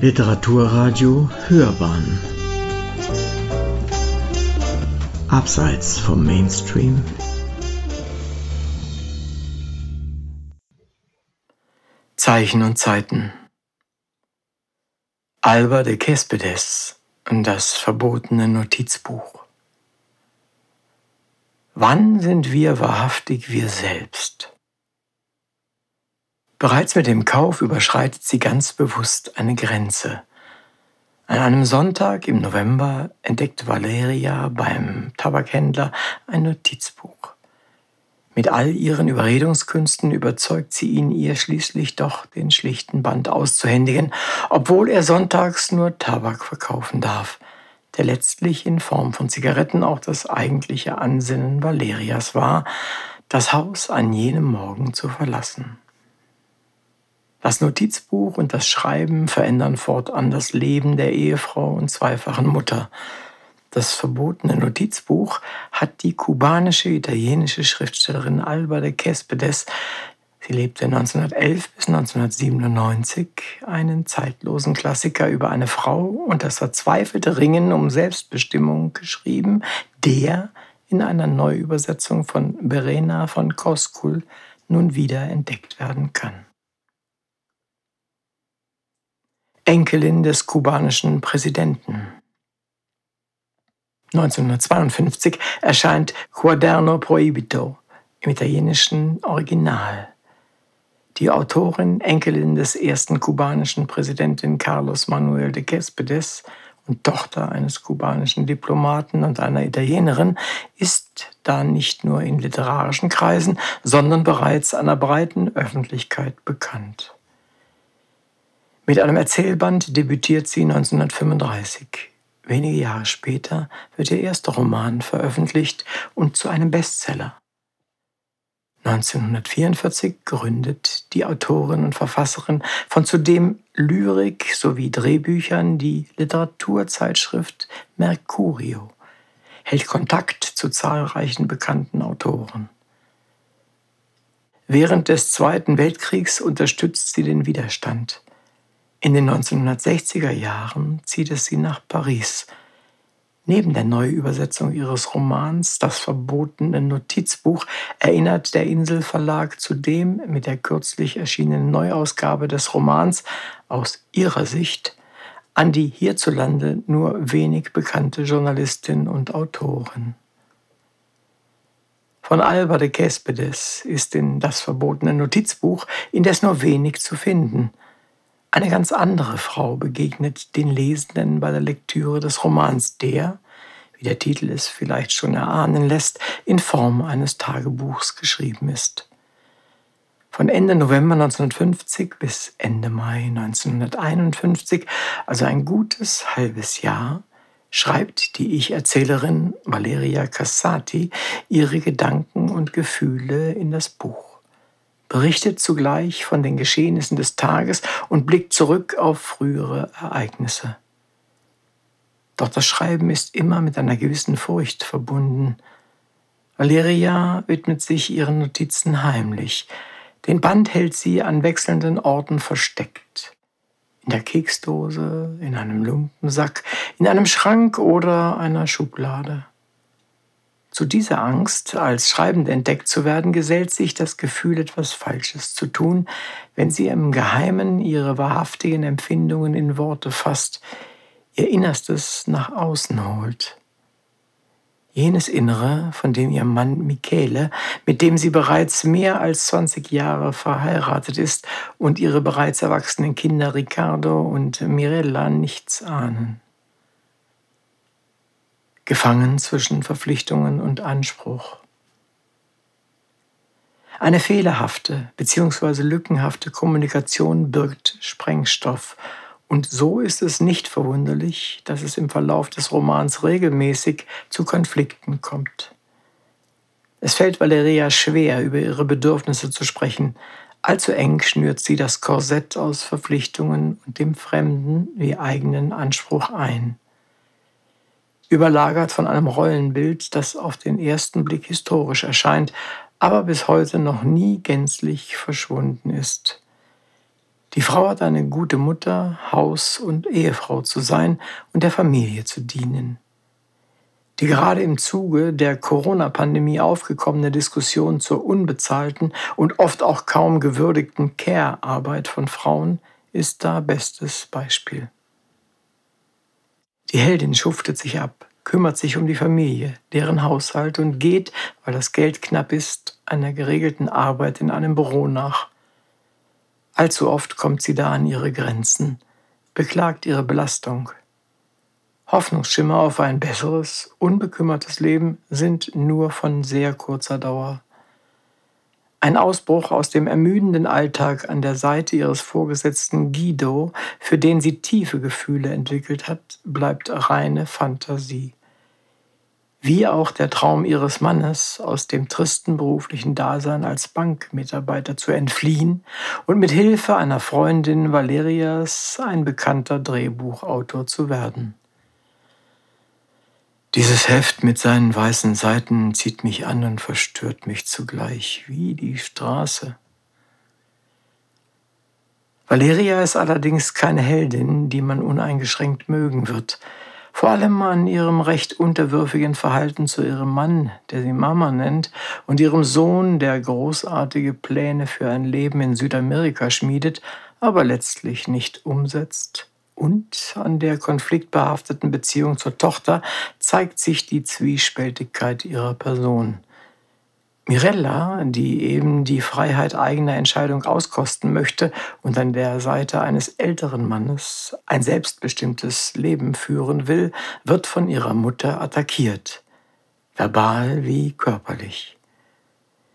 Literaturradio Hörbahn. Abseits vom Mainstream. Zeichen und Zeiten. Alba de Cespedes Das verbotene Notizbuch. Wann sind wir wahrhaftig wir selbst? Bereits mit dem Kauf überschreitet sie ganz bewusst eine Grenze. An einem Sonntag im November entdeckt Valeria beim Tabakhändler ein Notizbuch. Mit all ihren Überredungskünsten überzeugt sie ihn, ihr schließlich doch den schlichten Band auszuhändigen, obwohl er sonntags nur Tabak verkaufen darf, der letztlich in Form von Zigaretten auch das eigentliche Ansinnen Valerias war, das Haus an jenem Morgen zu verlassen. Das Notizbuch und das Schreiben verändern fortan das Leben der Ehefrau und zweifachen Mutter. Das verbotene Notizbuch hat die kubanische italienische Schriftstellerin Alba de Cespedes, sie lebte 1911 bis 1997, einen zeitlosen Klassiker über eine Frau und das verzweifelte Ringen um Selbstbestimmung geschrieben, der in einer Neuübersetzung von Verena von Koskul nun wieder entdeckt werden kann. Enkelin des kubanischen Präsidenten. 1952 erscheint Quaderno Proibito im italienischen Original. Die Autorin, Enkelin des ersten kubanischen Präsidenten Carlos Manuel de Cespedes und Tochter eines kubanischen Diplomaten und einer Italienerin, ist da nicht nur in literarischen Kreisen, sondern bereits einer breiten Öffentlichkeit bekannt. Mit einem Erzählband debütiert sie 1935. Wenige Jahre später wird ihr erster Roman veröffentlicht und zu einem Bestseller. 1944 gründet die Autorin und Verfasserin von zudem Lyrik sowie Drehbüchern die Literaturzeitschrift Mercurio, hält Kontakt zu zahlreichen bekannten Autoren. Während des Zweiten Weltkriegs unterstützt sie den Widerstand. In den 1960er Jahren zieht es sie nach Paris. Neben der Neuübersetzung ihres Romans Das verbotene Notizbuch erinnert der Inselverlag zudem mit der kürzlich erschienenen Neuausgabe des Romans aus ihrer Sicht an die hierzulande nur wenig bekannte Journalistin und Autorin. Von Alba de Cespedes ist in Das verbotene Notizbuch indes nur wenig zu finden – eine ganz andere Frau begegnet den Lesenden bei der Lektüre des Romans, der, wie der Titel es vielleicht schon erahnen lässt, in Form eines Tagebuchs geschrieben ist. Von Ende November 1950 bis Ende Mai 1951, also ein gutes halbes Jahr, schreibt die Ich-Erzählerin Valeria Cassati ihre Gedanken und Gefühle in das Buch berichtet zugleich von den Geschehnissen des Tages und blickt zurück auf frühere Ereignisse. Doch das Schreiben ist immer mit einer gewissen Furcht verbunden. Valeria widmet sich ihren Notizen heimlich. Den Band hält sie an wechselnden Orten versteckt. In der Keksdose, in einem Lumpensack, in einem Schrank oder einer Schublade. Zu dieser Angst, als Schreibende entdeckt zu werden, gesellt sich das Gefühl, etwas Falsches zu tun, wenn sie im Geheimen ihre wahrhaftigen Empfindungen in Worte fasst, ihr Innerstes nach außen holt. Jenes Innere, von dem ihr Mann Michele, mit dem sie bereits mehr als 20 Jahre verheiratet ist und ihre bereits erwachsenen Kinder Riccardo und Mirella nichts ahnen gefangen zwischen Verpflichtungen und Anspruch. Eine fehlerhafte bzw. lückenhafte Kommunikation birgt Sprengstoff, und so ist es nicht verwunderlich, dass es im Verlauf des Romans regelmäßig zu Konflikten kommt. Es fällt Valeria schwer, über ihre Bedürfnisse zu sprechen. Allzu eng schnürt sie das Korsett aus Verpflichtungen und dem fremden wie eigenen Anspruch ein überlagert von einem Rollenbild, das auf den ersten Blick historisch erscheint, aber bis heute noch nie gänzlich verschwunden ist. Die Frau hat eine gute Mutter, Haus- und Ehefrau zu sein und der Familie zu dienen. Die gerade im Zuge der Corona-Pandemie aufgekommene Diskussion zur unbezahlten und oft auch kaum gewürdigten Care-Arbeit von Frauen ist da bestes Beispiel. Die Heldin schuftet sich ab, kümmert sich um die Familie, deren Haushalt und geht, weil das Geld knapp ist, einer geregelten Arbeit in einem Büro nach. Allzu oft kommt sie da an ihre Grenzen, beklagt ihre Belastung. Hoffnungsschimmer auf ein besseres, unbekümmertes Leben sind nur von sehr kurzer Dauer. Ein Ausbruch aus dem ermüdenden Alltag an der Seite ihres Vorgesetzten Guido, für den sie tiefe Gefühle entwickelt hat, bleibt reine Fantasie. Wie auch der Traum ihres Mannes, aus dem tristen beruflichen Dasein als Bankmitarbeiter zu entfliehen und mit Hilfe einer Freundin Valerias ein bekannter Drehbuchautor zu werden. Dieses Heft mit seinen weißen Seiten zieht mich an und verstört mich zugleich wie die Straße. Valeria ist allerdings keine Heldin, die man uneingeschränkt mögen wird, vor allem an ihrem recht unterwürfigen Verhalten zu ihrem Mann, der sie Mama nennt, und ihrem Sohn, der großartige Pläne für ein Leben in Südamerika schmiedet, aber letztlich nicht umsetzt und an der konfliktbehafteten Beziehung zur Tochter zeigt sich die Zwiespältigkeit ihrer Person. Mirella, die eben die Freiheit eigener Entscheidung auskosten möchte und an der Seite eines älteren Mannes ein selbstbestimmtes Leben führen will, wird von ihrer Mutter attackiert, verbal wie körperlich.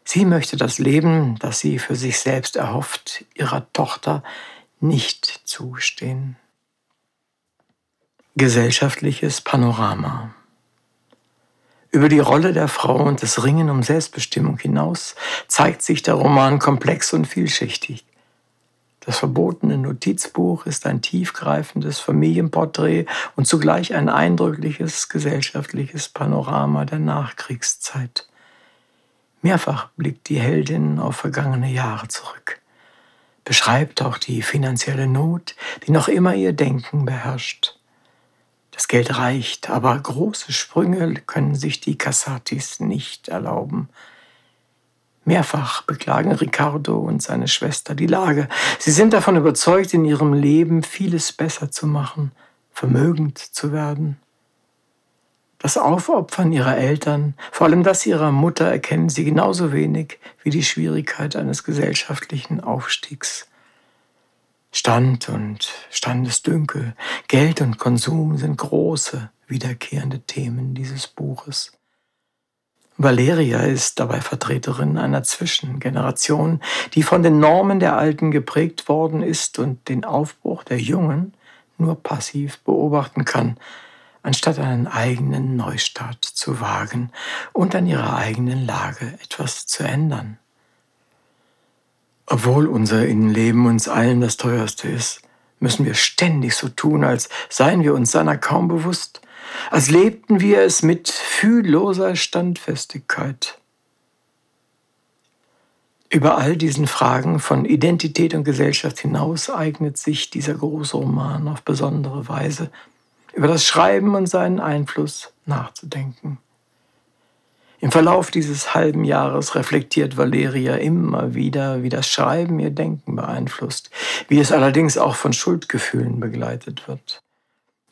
Sie möchte das Leben, das sie für sich selbst erhofft, ihrer Tochter nicht zustehen. Gesellschaftliches Panorama. Über die Rolle der Frau und das Ringen um Selbstbestimmung hinaus zeigt sich der Roman komplex und vielschichtig. Das verbotene Notizbuch ist ein tiefgreifendes Familienporträt und zugleich ein eindrückliches gesellschaftliches Panorama der Nachkriegszeit. Mehrfach blickt die Heldin auf vergangene Jahre zurück, beschreibt auch die finanzielle Not, die noch immer ihr Denken beherrscht. Das Geld reicht, aber große Sprünge können sich die Cassatis nicht erlauben. Mehrfach beklagen Riccardo und seine Schwester die Lage. Sie sind davon überzeugt, in ihrem Leben vieles besser zu machen, vermögend zu werden. Das Aufopfern ihrer Eltern, vor allem das ihrer Mutter, erkennen sie genauso wenig wie die Schwierigkeit eines gesellschaftlichen Aufstiegs. Stand und Standesdünkel, Geld und Konsum sind große, wiederkehrende Themen dieses Buches. Valeria ist dabei Vertreterin einer Zwischengeneration, die von den Normen der Alten geprägt worden ist und den Aufbruch der Jungen nur passiv beobachten kann, anstatt einen eigenen Neustart zu wagen und an ihrer eigenen Lage etwas zu ändern. Obwohl unser Innenleben uns allen das teuerste ist, müssen wir ständig so tun, als seien wir uns seiner kaum bewusst, als lebten wir es mit fühlloser Standfestigkeit. Über all diesen Fragen von Identität und Gesellschaft hinaus eignet sich dieser große Roman auf besondere Weise, über das Schreiben und seinen Einfluss nachzudenken. Im Verlauf dieses halben Jahres reflektiert Valeria immer wieder, wie das Schreiben ihr Denken beeinflusst, wie es allerdings auch von Schuldgefühlen begleitet wird.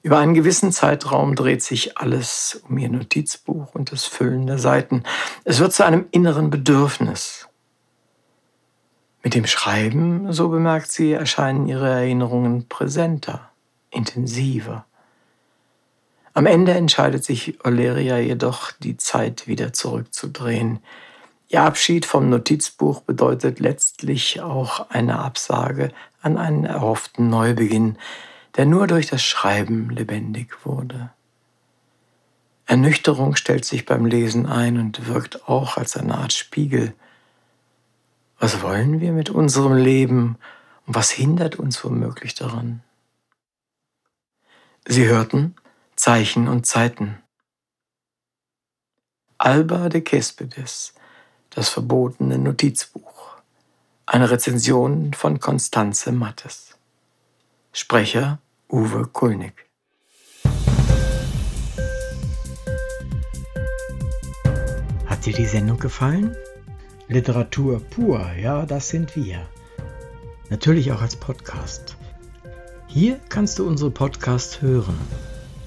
Über einen gewissen Zeitraum dreht sich alles um ihr Notizbuch und das Füllen der Seiten. Es wird zu einem inneren Bedürfnis. Mit dem Schreiben, so bemerkt sie, erscheinen ihre Erinnerungen präsenter, intensiver. Am Ende entscheidet sich Oleria jedoch, die Zeit wieder zurückzudrehen. Ihr Abschied vom Notizbuch bedeutet letztlich auch eine Absage an einen erhofften Neubeginn, der nur durch das Schreiben lebendig wurde. Ernüchterung stellt sich beim Lesen ein und wirkt auch als eine Art Spiegel. Was wollen wir mit unserem Leben und was hindert uns womöglich daran? Sie hörten Zeichen und Zeiten. Alba de Cespedes, das verbotene Notizbuch. Eine Rezension von Konstanze Mattes. Sprecher Uwe Kulnig. Hat dir die Sendung gefallen? Literatur pur, ja, das sind wir. Natürlich auch als Podcast. Hier kannst du unsere Podcasts hören.